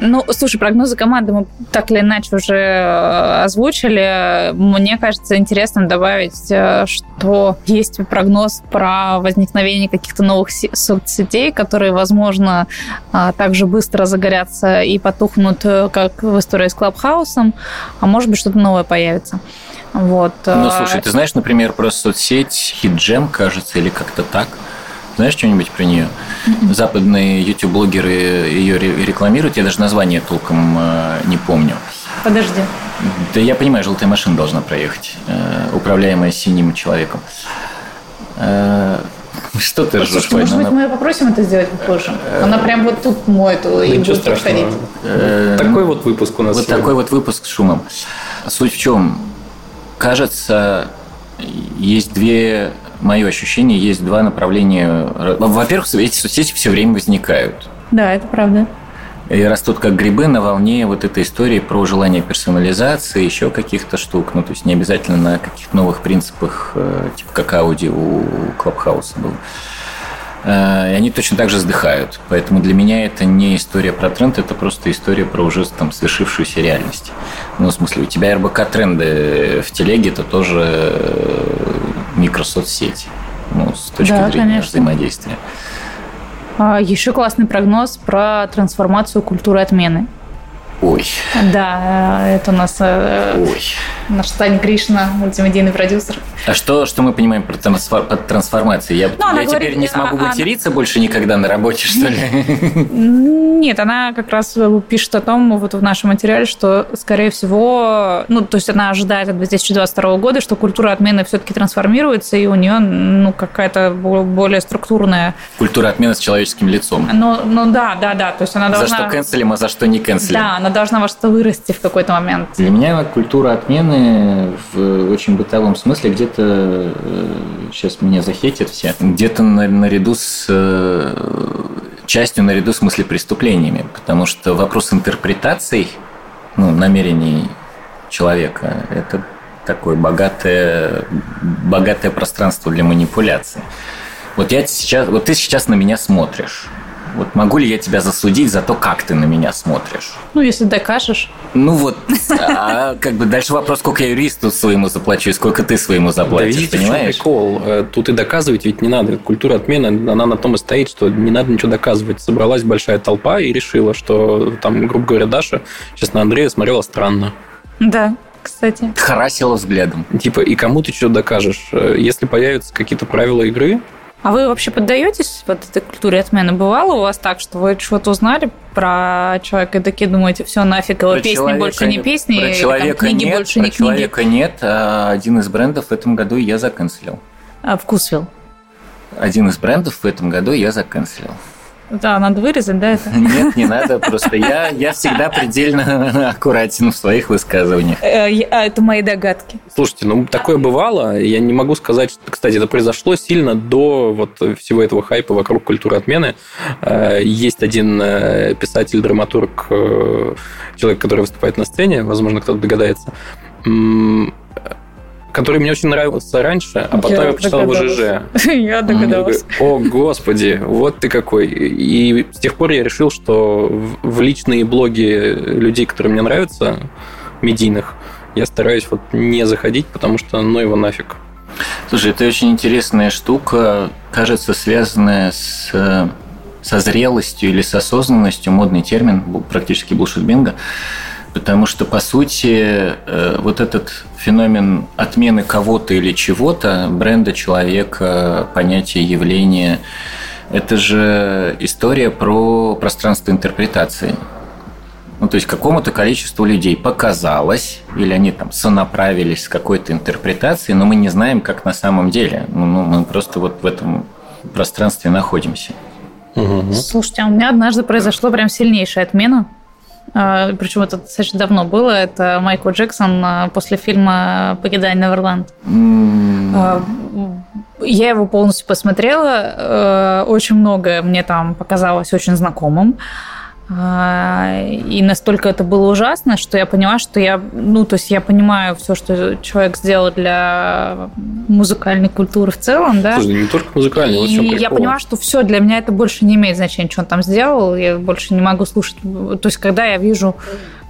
Ну, слушай, прогнозы команды мы так или иначе уже э, озвучили. Мне кажется интересным добавить, э, что есть прогноз про возникновение каких-то новых се- соцсетей, которые, возможно, э, так же быстро загорятся и потухнут, как в истории с Клабхаусом, а может быть, что-то новое появится. Вот. Ну, слушай, ты знаешь, например, про соцсеть Хиджем, кажется, или как-то так? Знаешь что-нибудь про нее? Западные YouTube-блогеры ее ре- рекламируют, я даже название толком э, не помню. Подожди. Да я понимаю, желтая машина должна проехать, э, управляемая синим человеком. Э, Что ты ржешь, Слушай, может быть, Она- мы попросим это сделать попозже? Она прям вот тут моет и будет проходить. Такой вот выпуск у нас Вот сегодня. такой вот выпуск с шумом. Суть в чем? Кажется, есть две, мое ощущение, есть два направления. Во-первых, эти соцсети все время возникают. Да, это правда. И растут как грибы на волне вот этой истории про желание персонализации, еще каких-то штук. Ну, то есть не обязательно на каких-то новых принципах, э, типа как аудио у Клабхауса был. Э, И они точно так же сдыхают. Поэтому для меня это не история про тренд, это просто история про уже там свершившуюся реальность. Ну, в смысле, у тебя РБК тренды в телеге, это тоже микросоцсети. Ну, с точки Да, зрения конечно. взаимодействия. А, Еще классный прогноз про трансформацию культуры отмены. Ой, Да, э, это у нас э, ой. наш Таня Гришна, мультимедийный продюсер. А что, что мы понимаем про трансфор- под трансформацией? Я, Ну, она я говорит, теперь не смогу а- материться больше никогда на работе, что ли? Нет, она как раз э, пишет о том, вот в нашем материале, что, скорее всего, ну, то есть она ожидает от 2022 года, что культура отмены все-таки трансформируется, и у нее, ну, какая-то бо- более структурная... Культура отмены с человеческим лицом. Ну, ну да, да, да, то есть она За должна... что канцелим, а за что не канцелим. Да, она должна во что вырасти в какой-то момент. Для меня культура отмены в очень бытовом смысле где-то, э, сейчас меня захейтят все, где-то на- наряду с э, частью наряду с мыслепреступлениями, потому что вопрос интерпретаций, ну, намерений человека, это такое богатое, богатое пространство для манипуляции. Вот я сейчас, вот ты сейчас на меня смотришь. Вот могу ли я тебя засудить за то, как ты на меня смотришь? Ну, если докажешь. Ну вот, а как бы дальше вопрос, сколько я юристу своему заплачу и сколько ты своему Да заплатишь, видите, в чем понимаешь? прикол? Э, Тут и доказывать ведь не надо. Культура отмены, она на том и стоит, что не надо ничего доказывать. Собралась большая толпа и решила, что там, грубо говоря, Даша сейчас на Андрея смотрела странно. Да, кстати. Харасила взглядом. Типа, и кому ты что докажешь? Э, Если появятся какие-то правила игры, А вы вообще поддаетесь вот этой культуре отмены? Бывало у вас так, что вы что-то узнали про человека и такие думаете, все нафиг, его Про песни человека больше не песни, про там человека книги нет, больше про не книги. человека нет, а один из брендов в этом году я заканцелил. А, вкусвилл. Один из брендов в этом году я заканцелил. Да, надо вырезать, да, это? Нет, не надо, просто я, я всегда предельно аккуратен в своих высказываниях. Э, я- а, Это мои догадки. Слушайте, ну такое бывало. Я не могу сказать, что, кстати, это произошло сильно до вот всего этого хайпа вокруг культуры отмены. Э, Есть один э, писатель, драматург, э, человек, который выступает на сцене, возможно, кто-то догадается, который мне очень нравился раньше, а потом я, почитал в ЖЖ. Я Я догадалась. говорю, О, господи, вот ты какой. И с тех пор я решил, что в в личные блоги людей, которые мне нравятся, медийных, я стараюсь вот не заходить, потому что ну его нафиг. Слушай, это очень интересная штука, кажется, связанная с э, со зрелостью или с осознанностью, модный термин, практически булшит бинго, потому что, по сути, э, вот этот феномен отмены кого-то или чего-то, бренда человека, понятия, явления, это же история про пространство интерпретации. Ну, то есть какому-то количеству людей показалось, или они там сонаправились с какой-то интерпретацией, но мы не знаем, как на самом деле. Ну, ну мы просто вот в этом пространстве находимся. Угу. Слушайте, а у меня однажды произошло прям сильнейшая отмена. А, Причем это достаточно давно было. Это Майкл Джексон а, после фильма «Покидание Неверленд». Mm. Я его полностью посмотрела. Очень многое мне там показалось очень знакомым. А, и настолько это было ужасно, что я поняла, что я, ну, то есть я понимаю все, что человек сделал для музыкальной культуры в целом, да. Слушай, не только музыкальной, вот И я поняла, что все для меня это больше не имеет значения, что он там сделал, я больше не могу слушать. То есть когда я вижу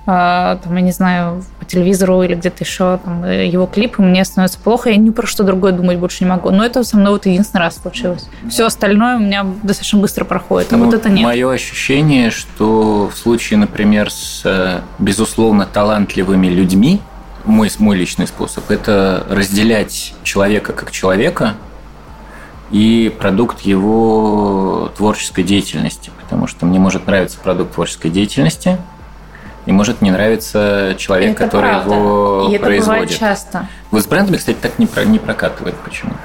там, я не знаю, по телевизору или где-то еще там, его клипы, мне становится плохо, я ни про что другое думать больше не могу. Но это со мной вот единственный раз случилось. Все остальное у меня достаточно быстро проходит, а ну, вот это нет. Мое ощущение, что в случае, например, с э, безусловно талантливыми людьми, мой, мой личный способ, это разделять человека как человека и продукт его творческой деятельности. Потому что мне может нравиться продукт творческой деятельности – и может не нравиться человек, это который правда. его и это производит. Бывает часто. Вот с брендами, кстати, так не, про, не прокатывает почему-то.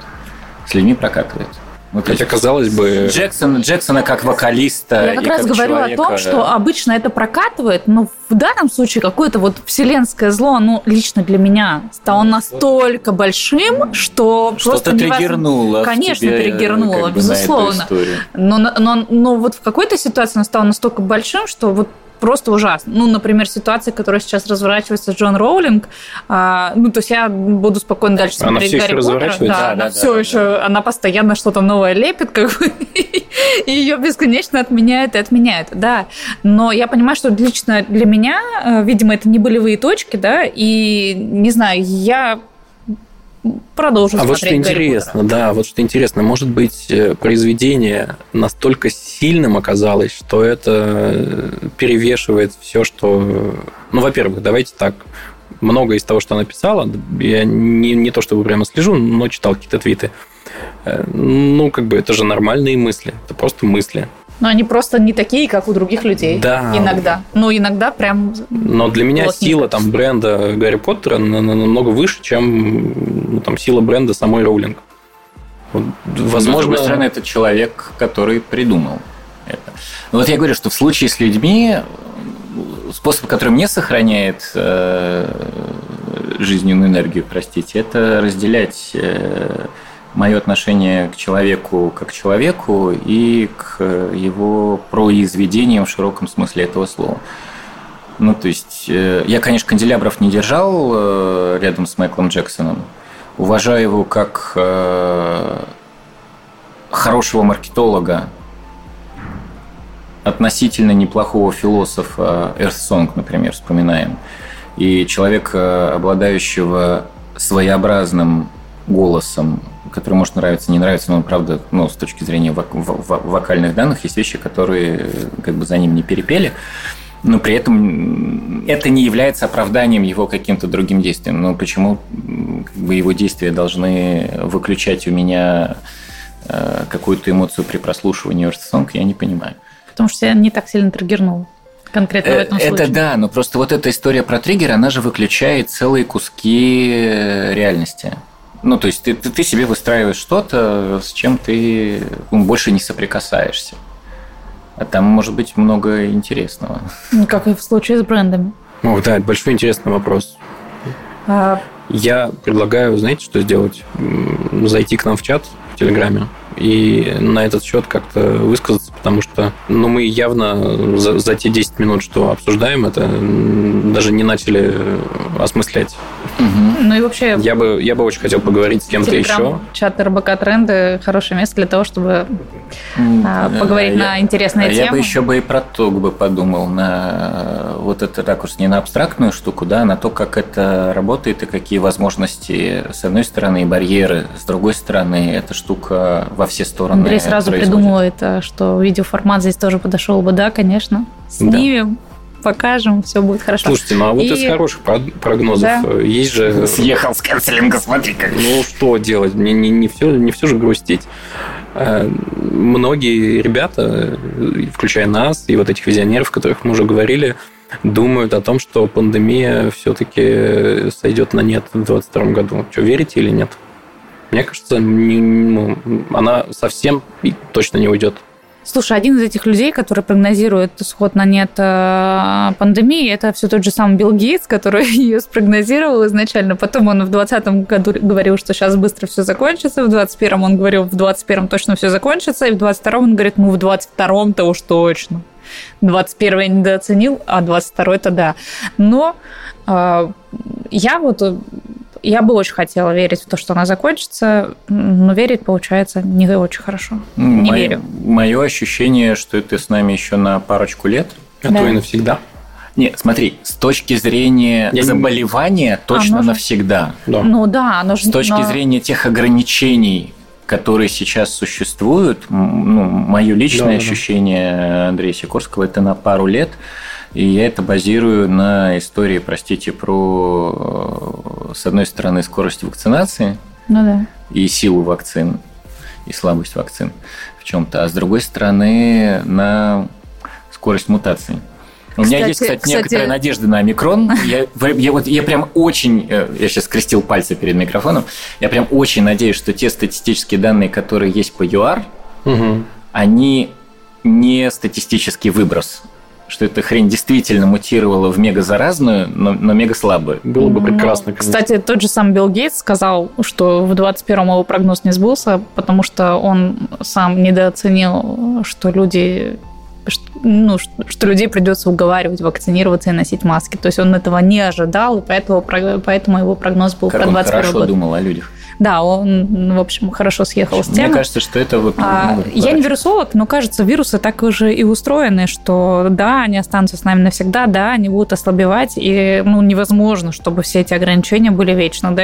С людьми прокатывает. Вот Хотя, казалось бы... Джексон, Джексона как вокалиста. Я как раз как говорю человека... о том, что обычно это прокатывает, но в данном случае какое-то вот вселенское зло, ну, лично для меня, стало настолько большим, что Что-то просто триггернуло Конечно, тебе, триггернуло, как бы, безусловно. Но, но, но вот в какой-то ситуации оно стало настолько большим, что вот просто ужасно. Ну, например, ситуация, которая сейчас разворачивается с Джон Роулинг, а, ну, то есть я буду спокойно дальше она смотреть Гарри Поттера. Да, да, она да, все да, еще, да. она постоянно что-то новое лепит, как бы, и ее бесконечно отменяют и отменяют, да. Но я понимаю, что лично для меня, э, видимо, это не болевые точки, да, и, не знаю, я продолжу а вот что интересно, да, вот что интересно, может быть, э, произведение настолько сильным оказалось, что это э, перевешивает все, что... Ну, во-первых, давайте так, много из того, что она писала, я не, не то чтобы прямо слежу, но читал какие-то твиты. Э, ну, как бы это же нормальные мысли, это просто мысли. Но они просто не такие, как у других людей. Да. Иногда. Ну, иногда прям... Но для меня сила там бренда Гарри Поттера намного выше, чем ну, там сила бренда самой Роулинг. Вот, возможно... с другой стороны, это человек, который придумал это. Но вот я говорю, что в случае с людьми способ, который мне сохраняет э, жизненную энергию, простите, это разделять э, мое отношение к человеку как человеку и к его произведениям в широком смысле этого слова. Ну, то есть, э, я, конечно, канделябров не держал э, рядом с Майклом Джексоном. Уважаю его как э, хорошего маркетолога, относительно неплохого философа Song, например, вспоминаем, и человека, обладающего своеобразным голосом, который может нравиться, не нравиться, но, правда, ну, с точки зрения вок- вокальных данных, есть вещи, которые как бы за ним не перепели, но при этом это не является оправданием его каким-то другим действием. Но почему как бы, его действия должны выключать у меня э, какую-то эмоцию при прослушивании Earth я не понимаю. Потому что я не так сильно триггернул конкретно в этом э, случае. Это да, но просто вот эта история про триггер, она же выключает целые куски реальности. Ну, то есть ты, ты, ты себе выстраиваешь что-то, с чем ты ну, больше не соприкасаешься. А там может быть много интересного. Ну, как и в случае с брендами. Ну, да, это большой интересный вопрос. А... Я предлагаю, знаете, что сделать? Зайти к нам в чат в Телеграме и на этот счет как-то высказаться, потому что ну, мы явно за, за те 10 минут, что обсуждаем это, даже не начали осмыслять Угу. Ну и вообще... Я бы, я бы очень хотел поговорить с кем-то еще. Чат РБК Тренды – хорошее место для того, чтобы а, поговорить а, на интересные а темы. Я бы еще бы и про то бы подумал, на вот этот ракурс, не на абстрактную штуку, да, на то, как это работает и какие возможности, с одной стороны, и барьеры, с другой стороны, эта штука во все стороны Андрей сразу придумывает, что видеоформат здесь тоже подошел бы, да, конечно. Снимем, да покажем, все будет хорошо. Слушайте, ну а вот и... из хороших прогнозов да. Э, есть же... Съехал с канцелинга, смотри как. Ну, что делать? Не, не, не, все, не все же грустить. Э, многие ребята, включая нас и вот этих визионеров, о которых мы уже говорили, думают о том, что пандемия все-таки сойдет на нет в 2022 году. Что, верите или нет? Мне кажется, не, ну, она совсем точно не уйдет. Слушай, один из этих людей, который прогнозирует исход на нет э, пандемии, это все тот же самый Билл Гейтс, который ее спрогнозировал изначально. Потом он в 2020 году говорил, что сейчас быстро все закончится. В 2021 он говорил, в 2021 точно все закончится. И в 2022 он говорит, ну в 2022-то уж точно. 21 я недооценил, а 22 это да. Но э, я вот я бы очень хотела верить в то, что она закончится, но верить получается не очень хорошо. Не Мое, верю. Мое ощущение, что это с нами еще на парочку лет, а да. то и навсегда. Не, смотри, с точки зрения Я заболевания не... точно а, навсегда. Да. Ну да, оно же... С точки но... зрения тех ограничений, которые сейчас существуют, ну, мое личное да, ощущение да. Андрея Сикорского это на пару лет. И я это базирую на истории, простите, про, с одной стороны, скорость вакцинации ну, да. и силу вакцин, и слабость вакцин в чем-то, а с другой стороны, на скорость мутаций. У кстати, меня есть, кстати, кстати, некоторая надежда на омикрон. Я, я, вот, я прям очень, э, я сейчас скрестил пальцы перед микрофоном, я прям очень надеюсь, что те статистические данные, которые есть по ЮАР, угу. они не статистический выброс что эта хрень действительно мутировала в мегазаразную, но, но мега слабую. Было бы прекрасно. Ну, кстати, тот же сам Билл Гейтс сказал, что в 21-м его прогноз не сбылся, потому что он сам недооценил, что люди ну, что людей придется уговаривать вакцинироваться и носить маски. То есть он этого не ожидал, и поэтому, поэтому его прогноз был как про 21 он хорошо год. думал о людях. Да, он, в общем, хорошо съехал с темы. Мне кажется, что это вот... А, ну, я не вирусолог, но кажется, вирусы так уже и устроены, что да, они останутся с нами навсегда, да, они будут ослабевать, и ну, невозможно, чтобы все эти ограничения были вечно, да,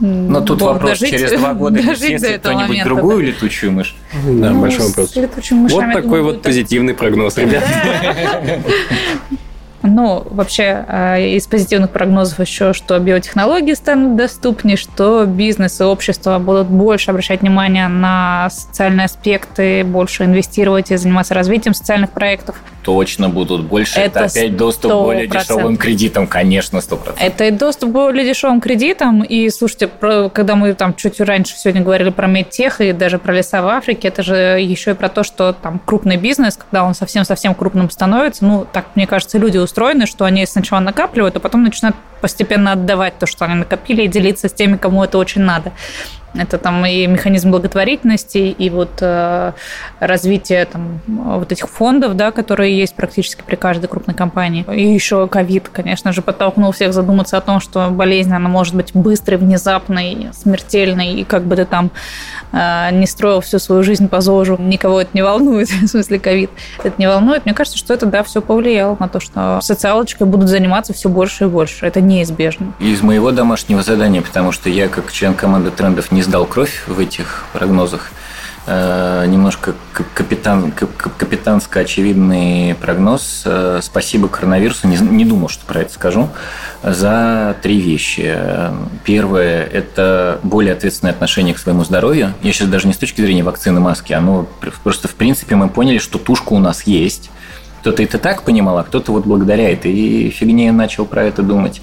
но тут Бог вопрос, дожить, через два года дожить кто-нибудь момента, другую да. летучую мышь? Да, ну, большой вопрос. Вот такой вот позитивный прогноз, ребят. Ну, вообще, э, из позитивных прогнозов еще, что биотехнологии станут доступнее, что бизнес и общество будут больше обращать внимание на социальные аспекты, больше инвестировать и заниматься развитием социальных проектов. Точно будут больше. Это, это опять доступ к более дешевым кредитам, конечно, 100%. Это и доступ более дешевым кредитам. И, слушайте, когда мы там чуть раньше сегодня говорили про медтех и даже про леса в Африке, это же еще и про то, что там крупный бизнес, когда он совсем-совсем крупным становится, ну, так, мне кажется, люди устроены, что они сначала накапливают, а потом начинают постепенно отдавать то, что они накопили, и делиться с теми, кому это очень надо. Это там и механизм благотворительности, и вот э, развитие там, вот этих фондов, да, которые есть практически при каждой крупной компании. И еще ковид, конечно же, подтолкнул всех задуматься о том, что болезнь, она может быть быстрой, внезапной, смертельной, и как бы ты там э, не строил всю свою жизнь по ЗОЖу, никого это не волнует, в смысле ковид, это не волнует. Мне кажется, что это, да, все повлияло на то, что социалочкой будут заниматься все больше и больше. Это неизбежно. Из моего домашнего задания, потому что я как член команды трендов не не сдал кровь в этих прогнозах. Э, немножко капитан, капитанско очевидный прогноз. Э, спасибо коронавирусу, не, не думал, что про это скажу, за три вещи. Первое – это более ответственное отношение к своему здоровью. Я сейчас даже не с точки зрения вакцины, маски, а ну, просто в принципе мы поняли, что тушка у нас есть. Кто-то это так понимал, а кто-то вот благодаря этой фигне начал про это думать.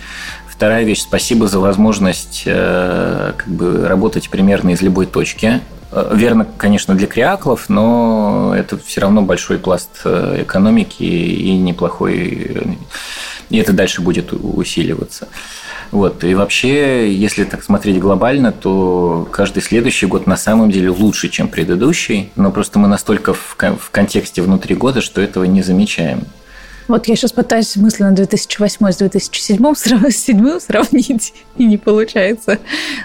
Вторая вещь, спасибо за возможность э, как бы, работать примерно из любой точки. Э, верно, конечно, для креаклов, но это все равно большой пласт э, экономики и неплохой, и это дальше будет усиливаться. Вот. И вообще, если так смотреть глобально, то каждый следующий год на самом деле лучше, чем предыдущий, но просто мы настолько в контексте внутри года, что этого не замечаем. Вот я сейчас пытаюсь мысленно 2008 с 2007 срав- с 2007 сравнить, и не получается.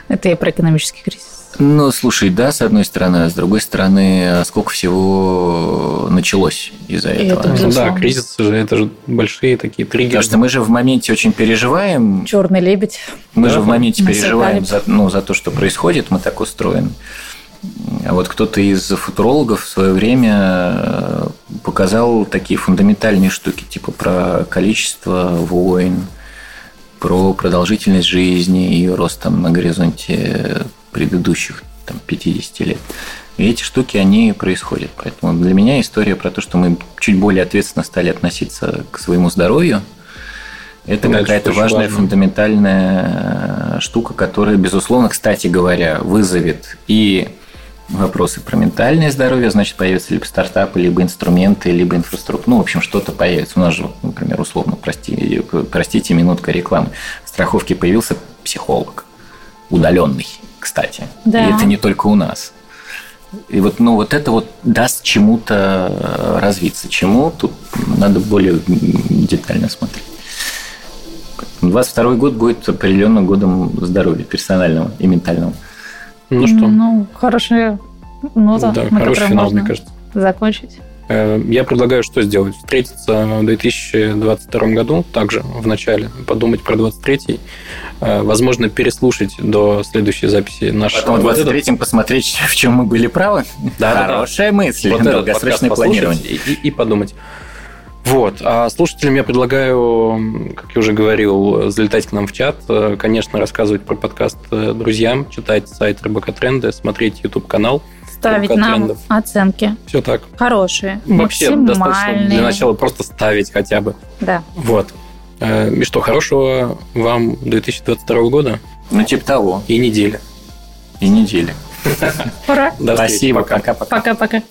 Это я про экономический кризис. Ну, слушай, да, с одной стороны, а с другой стороны, а сколько всего началось из-за И этого. это Ну да, кризисы же, это же большие такие триггеры. Потому что мы же в моменте очень переживаем, Черный лебедь. мы Да, же в моменте переживаем за, ну, за то, что происходит, мы так устроены. А вот кто-то из футурологов в свое время э, показал такие фундаментальные штуки, типа про количество войн, про продолжительность жизни и рост там на горизонте предыдущих там, 50 лет. И эти штуки, они происходят. Поэтому для меня история про то, что мы чуть более ответственно стали относиться к своему здоровью, это Да, какая-то важная важно. фундаментальная штука, которая, безусловно, кстати говоря, вызовет и вопросы про ментальное здоровье, значит, появятся либо стартапы, либо инструменты, либо инфраструктура. Ну, в общем, что-то появится. У нас же, например, условно, прости, простите, минутка рекламы. В страховке появился психолог. Удаленный, кстати. Да. И это не только у нас. И вот, ну, вот это вот даст чему-то э, развиться. Чему? Тут надо более детально смотреть. 22 год будет определенно годом здоровья персонального и ментального. Ну что, Ну, хорошая нота, да, на хороший финал, можно мне кажется. закончить. Э, Я предлагаю что сделать? Встретиться в 2022 году, также в начале, подумать про 23 э, возможно, переслушать до следующей записи наш Потом в вот этот- 23-м посмотреть, в чем мы были правы. Да-да-да. Хорошая мысль. вот долгосрочное планирование. И- и подумать. Вот. А слушателям я предлагаю, как я уже говорил, залетать к нам в чат, э, конечно, рассказывать про подкаст э, друзьям, читать сайт РБК Тренды, смотреть YouTube-канал. Ставить нам трендов. оценки Все так. хорошие, Вообще достаточно для начала просто ставить хотя бы. Да. Вот. Э, И что, хорошего вам 2022 года Ну, типа того. и недели. И недели. Ура. До встречи. Спасибо. Пока. Пока-пока. Пока-пока.